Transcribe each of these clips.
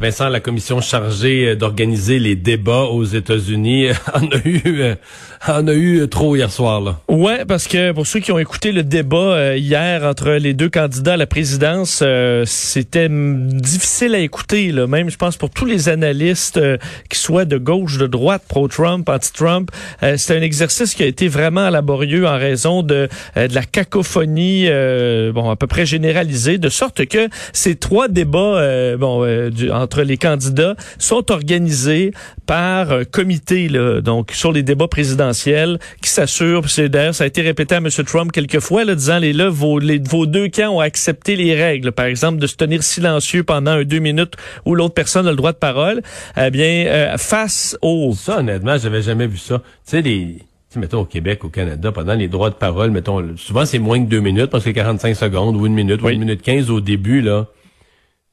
Vincent, la commission chargée euh, d'organiser les débats aux États-Unis en a eu euh, en a eu trop hier soir là. Ouais, parce que pour ceux qui ont écouté le débat euh, hier entre les deux candidats à la présidence, euh, c'était difficile à écouter. Là. Même, je pense, pour tous les analystes, euh, qui soient de gauche, de droite, pro-Trump, anti-Trump, c'était un exercice qui a été vraiment laborieux en raison de, de la cacophonie, bon, à peu près généralisée, de sorte que ces trois débats, bon, du, les candidats sont organisés par un comité, là, donc sur les débats présidentiels qui s'assure, c'est d'ailleurs ça a été répété à M. Trump quelques fois, là, disant les là vos, les, vos deux camps ont accepté les règles, par exemple de se tenir silencieux pendant un deux minutes où l'autre personne a le droit de parole. Eh bien, euh, face au Ça honnêtement, j'avais jamais vu ça. Tu sais les mettons au Québec, au Canada, pendant les droits de parole, mettons, souvent c'est moins que deux minutes parce que 45 secondes ou une minute ou une minute 15 au début, là,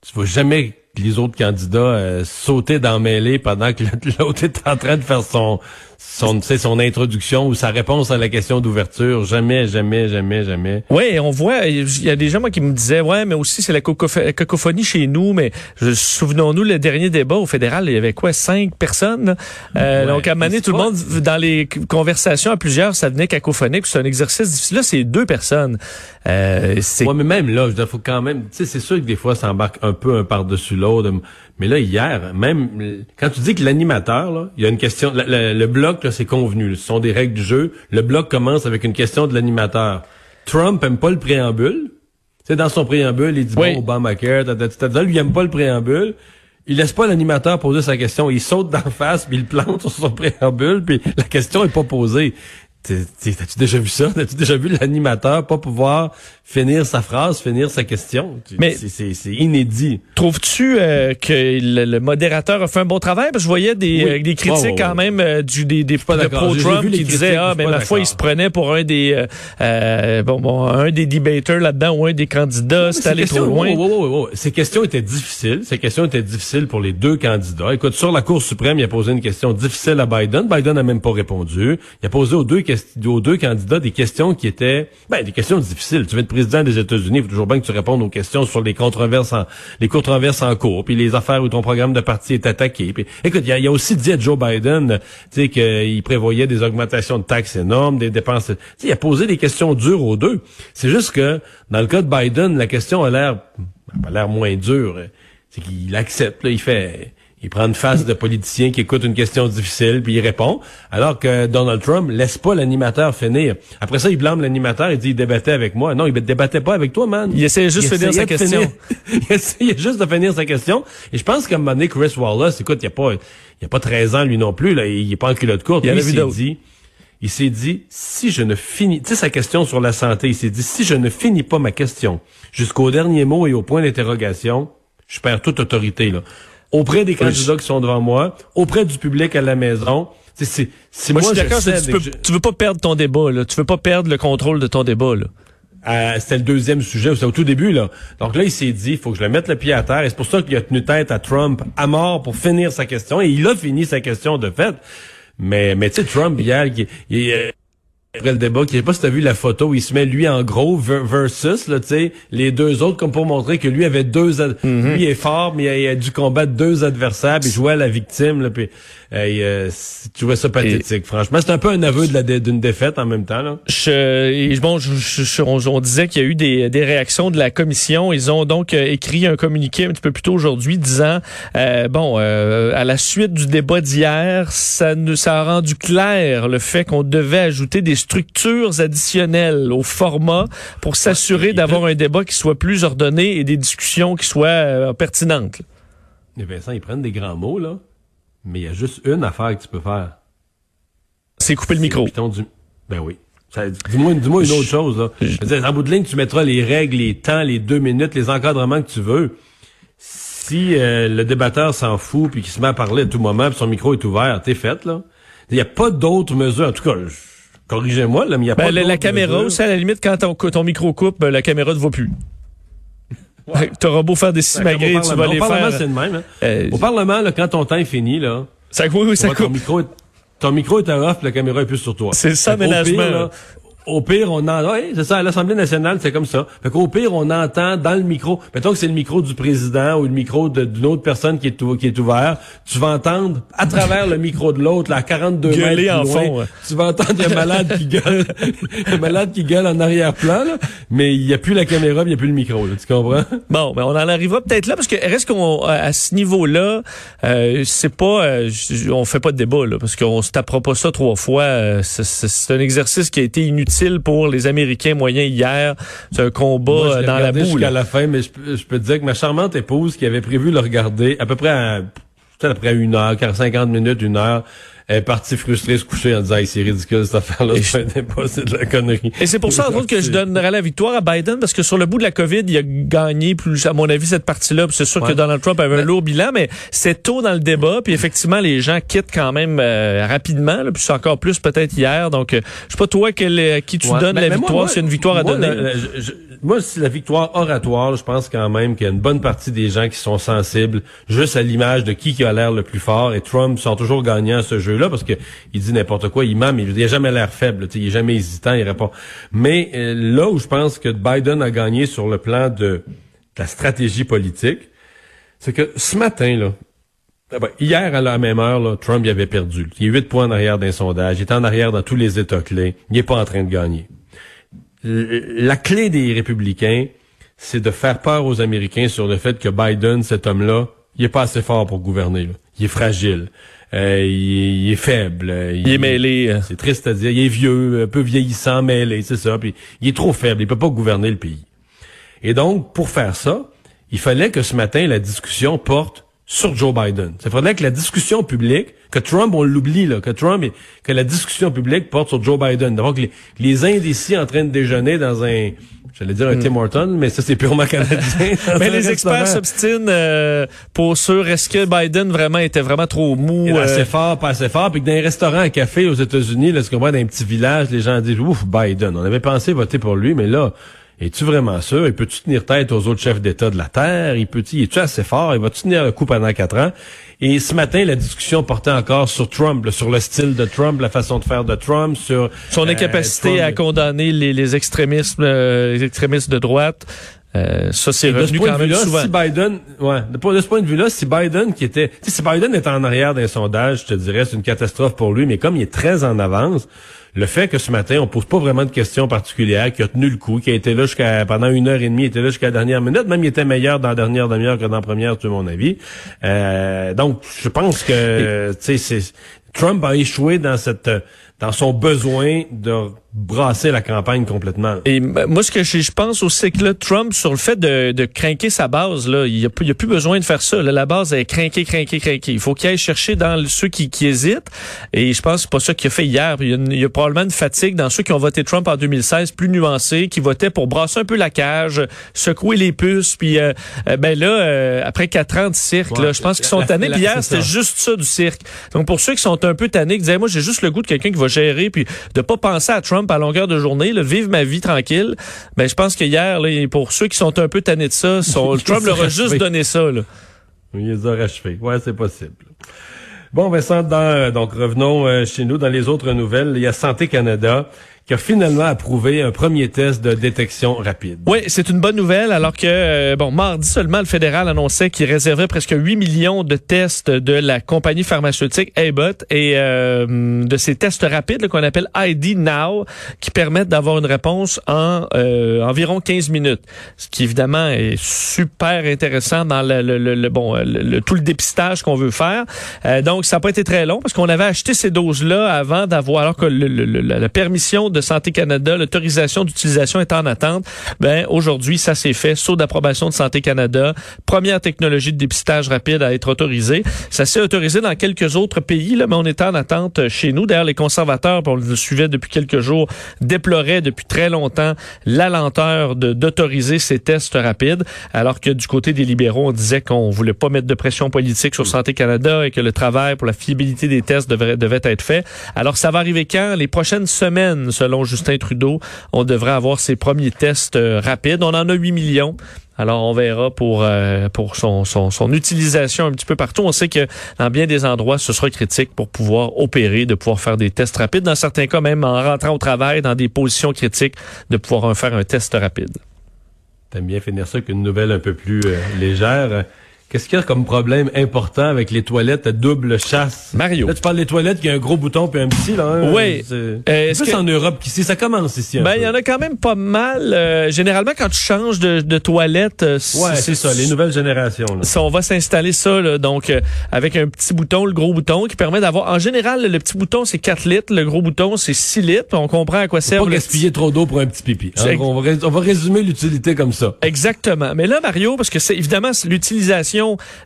tu vas jamais que les autres candidats euh, sauter dans mêlée pendant que l'autre est en train de faire son son, son introduction ou sa réponse à la question d'ouverture. Jamais, jamais, jamais, jamais. Oui, on voit, il y a des gens moi, qui me disaient, ouais, mais aussi c'est la cacophonie chez nous, mais souvenons-nous, le dernier débat au fédéral, il y avait quoi, cinq personnes? Euh, donc, à tout le monde, dans les conversations à plusieurs, ça venait cacophonique, c'est un exercice difficile. Là, c'est deux personnes. Euh, ouais, mais même là, je faut quand même, tu sais, c'est sûr que des fois, ça embarque un peu un par-dessus l'autre. Mais là, hier, même quand tu dis que l'animateur, il y a une question, le, le, bloc, là, c'est convenu. Ce sont des règles du jeu. Le bloc commence avec une question de l'animateur. Trump aime pas le préambule. Sais, dans son préambule, il dit bon, Obamacare, tata, lui il aime pas le préambule. Il laisse pas l'animateur poser sa question. Il saute d'en face, puis il plante sur son préambule, puis la question est pas posée. T'as-tu déjà vu ça? T'as-tu déjà vu l'animateur pas pouvoir finir sa phrase, finir sa question? Mais c'est inédit. Trouves-tu euh, que le, modérateur a fait un bon travail? Parce que je voyais des, euh, des critiques quand même euh, du, des, des de pro-Trump qui disaient ah mais ma foi il se prenait pour un des bon, bon un des debaters là-dedans ou un des candidats. C'était allé trop loin. Ces questions étaient difficiles. Ces questions étaient difficiles pour les deux candidats. Écoute, sur la Cour suprême, il a posé une question difficile à Biden. Biden n'a même pas répondu. Il a posé aux deux questions aux deux candidats des questions qui étaient ben, des questions difficiles. Tu veux être président des États-Unis, il faut toujours bien que tu répondes aux questions sur les controverses en les controverses en cours, puis les affaires où ton programme de parti est attaqué. Puis, écoute, il a, a, aussi dit à Joe Biden, qu'il prévoyait des augmentations de taxes énormes, des dépenses. il a posé des questions dures aux deux. C'est juste que dans le cas de Biden, la question a l'air a l'air moins dure. C'est qu'il accepte, là, il fait il prend une face de politicien qui écoute une question difficile puis il répond. Alors que Donald Trump laisse pas l'animateur finir. Après ça, il blâme l'animateur et dit il débattait avec moi. Non, il débattait pas avec toi, man. Il essayait juste de finir sa question. il essayait juste de finir sa question. Et je pense qu'à un moment donné, Chris Wallace, écoute, il y a pas, il y a pas 13 ans lui non plus. Là, il est pas en culotte courte. Il, il s'est dit, il s'est dit, si je ne finis, tu sais sa question sur la santé, il s'est dit, si je ne finis pas ma question jusqu'au dernier mot et au point d'interrogation, je perds toute autorité là auprès des candidats qui sont devant moi, auprès du public à la maison. C'est, c'est, moi, je suis d'accord. Tu, veux pas perdre ton débat, là. Tu veux pas perdre le contrôle de ton débat, là. Euh, c'était le deuxième sujet, c'était au tout début, là. Donc là, il s'est dit, il faut que je le mette le pied à terre. Et c'est pour ça qu'il a tenu tête à Trump à mort pour finir sa question. Et il a fini sa question de fait. Mais, mais tu sais, Trump, hier, il, il, euh, après le débat, je sais pas si t'as vu la photo où il se met lui en gros versus là, tu sais, les deux autres comme pour montrer que lui avait deux, mm-hmm. lui est fort mais il a, dû combattre deux adversaires puis jouer à la victime là, puis euh, tu vois ça pathétique, franchement. C'est un peu un aveu de d'une défaite en même temps. Là. Je, bon, je, on, disait qu'il y a eu des, des, réactions de la commission. Ils ont donc euh, écrit un communiqué un petit peu plus tôt aujourd'hui disant, euh, bon, euh, à la suite du débat d'hier, ça, ça a rendu clair le fait qu'on devait ajouter des structures additionnelles au format pour s'assurer d'avoir un débat qui soit plus ordonné et des discussions qui soient euh, pertinentes. Mais Vincent, ils prennent des grands mots, là, mais il y a juste une affaire que tu peux faire. C'est couper le micro. Piton du... Ben oui. Dis-moi une autre chose. Là. Je veux dire, en bout de ligne, tu mettras les règles, les temps, les deux minutes, les encadrements que tu veux. Si euh, le débatteur s'en fout puis qu'il se met à parler à tout moment puis son micro est ouvert, t'es fait là. Il n'y a pas d'autres mesures. En tout cas, je- corrigez-moi là, mais il y a Ben, pas la, la caméra aussi, à la limite, quand ton, ton micro coupe, ben, la caméra ne va plus. T'auras beau faire des simagrées, Au tu vas les au Parlement, faire. c'est le même. hein. Euh, Au Parlement, là, quand ton temps est fini, là, ça, oui, oui, ça Ouais, ton coupe. micro, est- ton micro est à off, la caméra est plus sur toi. C'est ça, Fait Au pire, on en, ouais, c'est ça, à l'Assemblée nationale, c'est comme ça. Fait qu'au pire, on entend dans le micro, mettons que c'est le micro du président ou le micro d'une autre personne qui est, ou- qui est ouvert, tu vas entendre à travers le micro de l'autre, là, à 42 Gueuler mètres en loin, fond, ouais. tu vas entendre un malade qui gueule, un malade qui gueule en arrière-plan, mais il n'y a plus la caméra, il n'y a plus le micro, là, tu comprends? Bon, ben on en arrivera peut-être là parce que reste qu'on à ce niveau-là, euh, c'est pas, euh, on fait pas de débat là parce qu'on se tapera pas ça trois fois. euh, c'est un exercice qui a été inutile pour les Américains moyens hier. C'est un combat Moi, euh, dans la boue. jusqu'à la fin, mais je, peux- je peux te dire que ma charmante épouse qui avait prévu le regarder à peu près à, une heure, 50 minutes, une heure, elle est partie frustrée se coucher en disant Hey, c'est ridicule cette affaire-là, c'est pas, c'est de la connerie. Et c'est pour ça, entre autres, que je donnerais la victoire à Biden, parce que sur le bout de la COVID, il a gagné plus, à mon avis, cette partie-là. C'est sûr que. Donald Trump avait un lourd bilan, mais c'est tôt dans le débat. Puis effectivement, les gens quittent quand même euh, rapidement. Là, puis c'est encore plus peut-être hier. Donc, euh, je sais pas toi quel, à qui tu Ouais. donnes Mais- la mais victoire, a une victoire à moi, donner. la- la- je- je- moi, si la victoire oratoire, je pense quand même qu'il y a une bonne partie des gens qui sont sensibles juste à l'image de qui qui a l'air le plus fort. Et Trump sont toujours gagnants à ce jeu-là parce que il dit n'importe quoi, il ment, mais il a jamais l'air faible. Il est jamais hésitant, il répond. Mais euh, là où je pense que Biden a gagné sur le plan de, la stratégie politique, c'est que ce matin, là, ah ben, hier, à la même heure, là, Trump il avait perdu. Il est 8 points en arrière d'un sondage. Il est en arrière dans tous les États clés. Il n'est pas en train de gagner. La clé des républicains, c'est de faire peur aux Américains sur le fait que Biden, cet homme-là, il est pas assez fort pour gouverner. là. Il est fragile. Euh, il, est, il est faible. euh, Il est mêlé. euh. C'est triste à dire. Il est vieux, un peu vieillissant, mêlé, c'est ça. Puis il est trop faible. Il peut pas gouverner le pays. Et donc, pour faire ça, il fallait que ce matin, la discussion porte sur Joe Biden. Il fallait que la discussion publique, que Trump, on l'oublie, là, que Trump, et- que la discussion publique porte sur Joe Biden. D'abord que les, les indécis en train de déjeuner dans un, j'allais dire un Tim Horton, mais ça, c'est purement canadien. Hmm. Mais un les experts restaurant. s'obstinent euh, pour sûr est-ce que Biden vraiment était vraiment trop mou. Euh, assez fort, pas assez fort. Puis que dans les restaurants à café aux États-Unis, là, tu comprends, dans un petit village, les gens disent, ouf, Biden. On avait pensé voter pour lui, mais là, es-tu vraiment sûr? Il peut-tu tenir tête aux autres chefs d'État de la Terre? Il peut-tu, est-tu assez fort? Il va-tu tenir le coup pendant quatre ans? Et ce matin, la discussion portait encore sur Trump, là, sur le style de Trump, la façon de faire de Trump, sur son euh, incapacité Trump- à condamner les, les extrémismes, euh, les extrémistes de droite. Euh, ça, c'est de revenu point quand de même souvent. si Biden, ouais, de, de ce point de vue-là, si Biden qui était, si Biden est en arrière d'un sondage, je te dirais, c'est une catastrophe pour lui, mais comme il est très en avance, le fait que ce matin, on pose pas vraiment de questions particulières, qu'il a tenu le coup, qu'il a été là jusqu'à, pendant une heure et demie, il était là jusqu'à la dernière minute, même il était meilleur dans la dernière demi-heure que dans la première, c'est mon avis. Euh, donc, je pense que, tu sais, Trump a échoué dans cette, dans son besoin de brasser la campagne complètement. Et moi, ce que je, pense aussi, c'est que là, Trump, sur le fait de, de craquer sa base, là, il n'y a, plus- a besoin de faire ça. Là, la base est craquer, craquer, craquer. Il faut qu'il aille chercher dans ceux qui, qui hésitent. Et je pense que c'est pas ça qu'il a fait hier. Il y, a une- il y a probablement une fatigue dans ceux qui ont voté Trump en 2016, plus nuancés, qui votaient pour brasser un peu la cage, secouer les puces. Puis, euh, euh, ben là, euh, après quatre ans de cirque, Ouais, là, je pense qu'ils sont tannés. Puis hier, c'était juste ça du cirque. Donc, pour ceux qui sont un peu tannés, qui disaient, moi, j'ai juste le goût de quelqu'un qui va gérer, puis de pas penser à Trump à longueur de journée, là, vivre ma vie tranquille. Ben, je pense que hier, là, pour ceux qui sont un peu tannés de ça, son- Trump leur a juste donné ça. Là. Il les a rachevés. Ouais, c'est possible. Bon, Vincent, dans, euh, donc revenons euh, chez nous dans les autres nouvelles. Il y a Santé Canada qui a finalement approuvé un premier test de détection rapide. Oui, c'est une bonne nouvelle, alors que, euh, bon, mardi seulement, le fédéral annonçait qu'il réservait presque 8 millions de tests de la compagnie pharmaceutique Abbott et euh, de ces tests rapides qu'on appelle ID Now, qui permettent d'avoir une réponse en euh, environ 15 minutes. Ce qui, évidemment, est super intéressant dans le, le- le- bon, le- tout le dépistage qu'on veut faire. Euh, donc, ça n'a pas été très long parce qu'on avait acheté ces doses-là avant d'avoir, alors que la permission de de Santé Canada, l'autorisation d'utilisation est en attente. Ben aujourd'hui, ça s'est fait. Saut d'approbation de Santé Canada, première technologie de dépistage rapide à être autorisée. Ça s'est autorisé dans quelques autres pays, là, mais on est en attente chez nous. D'ailleurs, les conservateurs, on le suivait depuis quelques jours, déploraient depuis très longtemps la lenteur d'autoriser ces tests rapides, alors que du côté des libéraux, on disait qu'on voulait pas mettre de pression politique sur Santé Canada et que le travail pour la fiabilité des tests devait être fait. Alors, ça va arriver quand? Les prochaines semaines, Justin Trudeau, on devrait avoir ces premiers tests euh, rapides. On en a 8 millions. Alors, on verra pour euh, son, utilisation un petit peu partout. On sait que dans bien des endroits, ce sera critique pour pouvoir opérer, de pouvoir faire des tests rapides. Dans certains cas, même en rentrant au travail, dans des positions critiques, de pouvoir faire un test rapide. T'aimes bien finir ça avec une nouvelle un peu plus euh, légère. Qu'est-ce qu'il y a comme problème important avec les toilettes à double chasse? Mario. Là, tu parles des toilettes qui a un gros bouton puis un petit, là. Hein? Oui. C'est euh, plus en Europe qu'ici. Ça commence ici. Ben, il y en a quand même pas mal. Euh, généralement, quand tu changes de, de toilette... Euh, ouais, c'est ça, les nouvelles générations. Là. Ça, on va s'installer ça, là, donc, avec un petit bouton, le gros bouton, qui permet d'avoir... En général, le petit bouton, c'est 4 litres. Le gros bouton, c'est 6 litres. On comprend à quoi sert... Pas gaspiller trop d'eau pour un petit pipi. Hein? On, va, on va résumer l'utilité comme ça. Exactement. Mais là, Mario, parce que c'est évidemment l'utilisation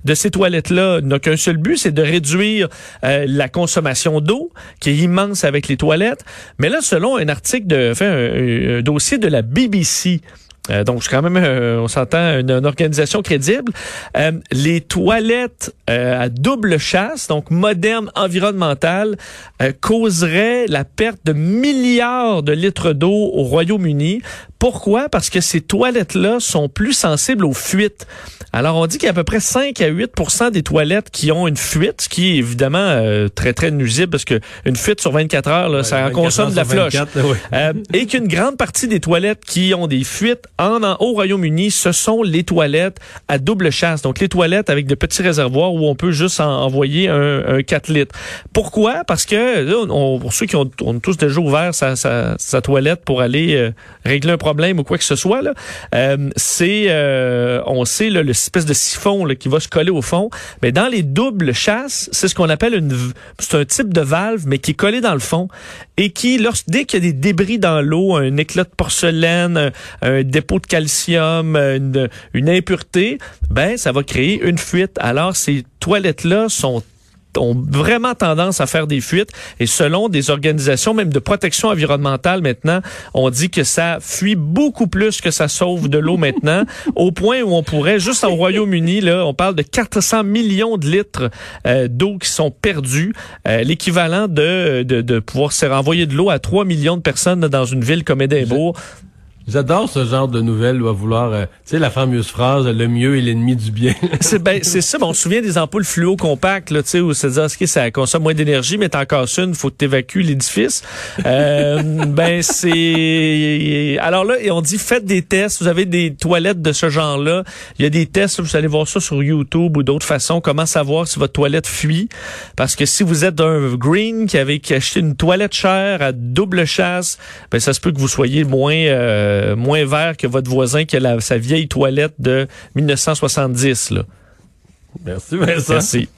de ces toilettes-là n'a qu'un seul but, c'est de réduire euh, la consommation d'eau, qui est immense avec les toilettes. Mais là, selon un article de, un, dossier de la BBC, euh, donc, c'est quand même, euh, on s'entend, une, organisation crédible. Euh, les toilettes à double chasse, donc modernes, environnementales, causeraient la perte de milliards de litres d'eau au Royaume-Uni. Pourquoi? Parce que ces toilettes-là sont plus sensibles aux fuites. Alors, on dit qu'il y a à peu près 5 à 8% des toilettes qui ont une fuite, ce qui est évidemment très, très nuisible parce que une fuite sur 24 heures, là, ça en consomme de la floche. et qu'une grande partie des toilettes qui ont des fuites en, au Royaume-Uni, ce sont les toilettes à double chasse. Donc, les toilettes avec de petits réservoirs où on peut juste envoyer un, 4 litres. Pourquoi? Parce que, là, on, pour ceux qui ont, tous déjà ouvert sa, sa, toilette pour aller euh, régler un problème ou quoi que ce soit, là, euh, c'est, euh, on sait, l'espèce de siphon là, qui va se coller au fond. Mais dans les doubles chasses, c'est ce qu'on appelle une, c'est un type de valve, mais qui est collé dans le fond et qui, lorsque, dès qu'il y a des débris dans l'eau, un éclat de porcelaine, un, un dépôt de calcium, une, une impureté, ben ça va créer une fuite. Alors ces toilettes là sont ont vraiment tendance à faire des fuites. Et selon des organisations, même de protection environnementale maintenant, on dit que ça fuit beaucoup plus que ça sauve de l'eau maintenant, au point où on pourrait, juste au Royaume-Uni, là, on parle de 400 millions de litres euh, d'eau qui sont perdus, euh, l'équivalent de, de, de pouvoir se renvoyer de l'eau à 3 millions de personnes dans une ville comme Édimbourg. J'adore ce genre de nouvelles où à vouloir, euh, tu sais, la fameuse phrase, le mieux est l'ennemi du bien. c'est ben, c'est ça. Bon, on se souvient des ampoules fluo compactes, là, tu sais, où c'est dire, ok, ça consomme moins d'énergie, mais t'en casses une, faut que t'évacues l'édifice. Euh, ben, c'est, alors là, et on dit, faites des tests. Vous avez des toilettes de ce genre-là. Il y a des tests, vous allez voir ça sur YouTube ou d'autres façons, comment savoir si votre toilette fuit. Parce que si vous êtes un green qui avait acheté une toilette chère à double chasse, ben, ça se peut que vous soyez moins, euh, euh, moins vert que votre voisin qui a sa vieille toilette de 1970. Là. Merci Vincent. Merci.